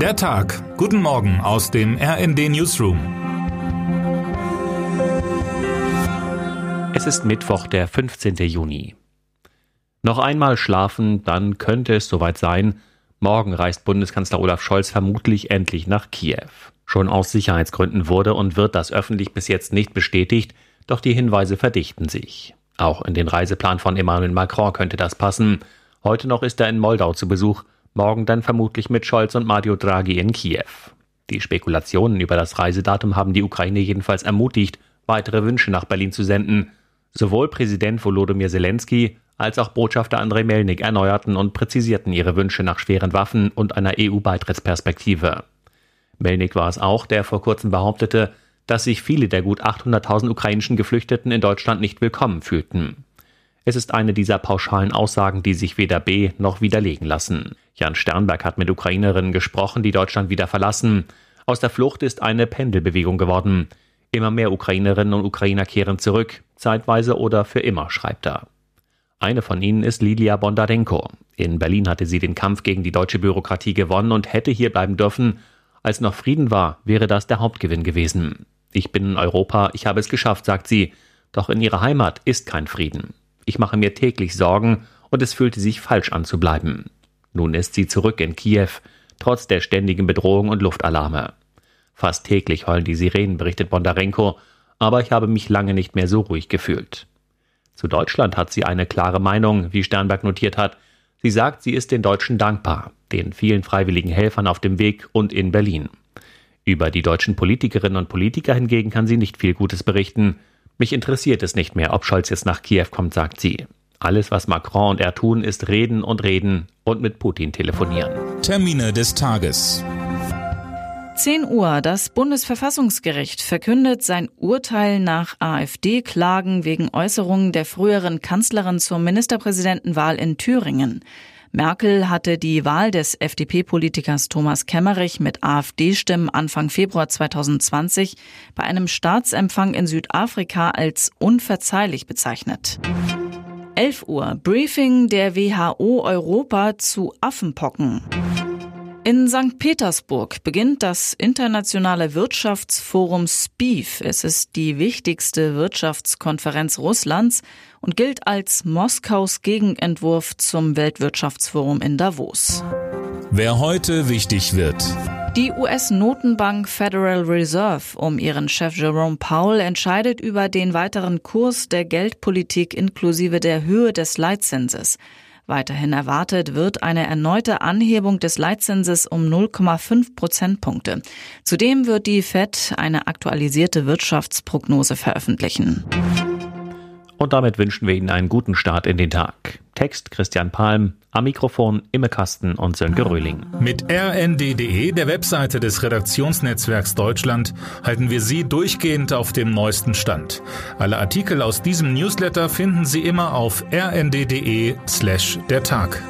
Der Tag. Guten Morgen aus dem RND Newsroom. Es ist Mittwoch, der 15. Juni. Noch einmal schlafen, dann könnte es soweit sein. Morgen reist Bundeskanzler Olaf Scholz vermutlich endlich nach Kiew. Schon aus Sicherheitsgründen wurde und wird das öffentlich bis jetzt nicht bestätigt, doch die Hinweise verdichten sich. Auch in den Reiseplan von Emmanuel Macron könnte das passen. Heute noch ist er in Moldau zu Besuch, morgen dann vermutlich mit Scholz und Mario Draghi in Kiew. Die Spekulationen über das Reisedatum haben die Ukraine jedenfalls ermutigt, weitere Wünsche nach Berlin zu senden. Sowohl Präsident Volodymyr Zelensky als auch Botschafter Andrei Melnik erneuerten und präzisierten ihre Wünsche nach schweren Waffen und einer EU-Beitrittsperspektive. Melnik war es auch, der vor kurzem behauptete, dass sich viele der gut 800.000 ukrainischen Geflüchteten in Deutschland nicht willkommen fühlten. Es ist eine dieser pauschalen Aussagen, die sich weder be- noch widerlegen lassen. Jan Sternberg hat mit Ukrainerinnen gesprochen, die Deutschland wieder verlassen. Aus der Flucht ist eine Pendelbewegung geworden. Immer mehr Ukrainerinnen und Ukrainer kehren zurück, zeitweise oder für immer, schreibt er. Eine von ihnen ist Lilia Bondarenko. In Berlin hatte sie den Kampf gegen die deutsche Bürokratie gewonnen und hätte hier bleiben dürfen. Als noch Frieden war, wäre das der Hauptgewinn gewesen. Ich bin in Europa, ich habe es geschafft, sagt sie. Doch in ihrer Heimat ist kein Frieden. Ich mache mir täglich Sorgen und es fühlte sich falsch an zu bleiben. Nun ist sie zurück in Kiew, trotz der ständigen Bedrohung und Luftalarme. Fast täglich heulen die Sirenen, berichtet Bondarenko, aber ich habe mich lange nicht mehr so ruhig gefühlt. Zu Deutschland hat sie eine klare Meinung, wie Sternberg notiert hat. Sie sagt, sie ist den Deutschen dankbar, den vielen freiwilligen Helfern auf dem Weg und in Berlin. Über die deutschen Politikerinnen und Politiker hingegen kann sie nicht viel Gutes berichten. Mich interessiert es nicht mehr, ob Scholz jetzt nach Kiew kommt, sagt sie. Alles, was Macron und er tun, ist reden und reden und mit Putin telefonieren. Termine des Tages. 10 Uhr. Das Bundesverfassungsgericht verkündet sein Urteil nach AfD-Klagen wegen Äußerungen der früheren Kanzlerin zur Ministerpräsidentenwahl in Thüringen. Merkel hatte die Wahl des FDP-Politikers Thomas Kemmerich mit AfD-Stimmen Anfang Februar 2020 bei einem Staatsempfang in Südafrika als unverzeihlich bezeichnet. 11 Uhr. Briefing der WHO Europa zu Affenpocken. In St. Petersburg beginnt das internationale Wirtschaftsforum SPIF. Es ist die wichtigste Wirtschaftskonferenz Russlands und gilt als Moskaus Gegenentwurf zum Weltwirtschaftsforum in Davos. Wer heute wichtig wird. Die US-Notenbank Federal Reserve um ihren Chef Jerome Powell entscheidet über den weiteren Kurs der Geldpolitik inklusive der Höhe des Leitzinses. Weiterhin erwartet wird eine erneute Anhebung des Leitzinses um 0,5 Prozentpunkte. Zudem wird die Fed eine aktualisierte Wirtschaftsprognose veröffentlichen. Und damit wünschen wir Ihnen einen guten Start in den Tag. Text Christian Palm, am Mikrofon Imme Kasten und Sönke Röhling. Mit rnd.de, der Webseite des Redaktionsnetzwerks Deutschland, halten wir Sie durchgehend auf dem neuesten Stand. Alle Artikel aus diesem Newsletter finden Sie immer auf rnd.de slash der Tag.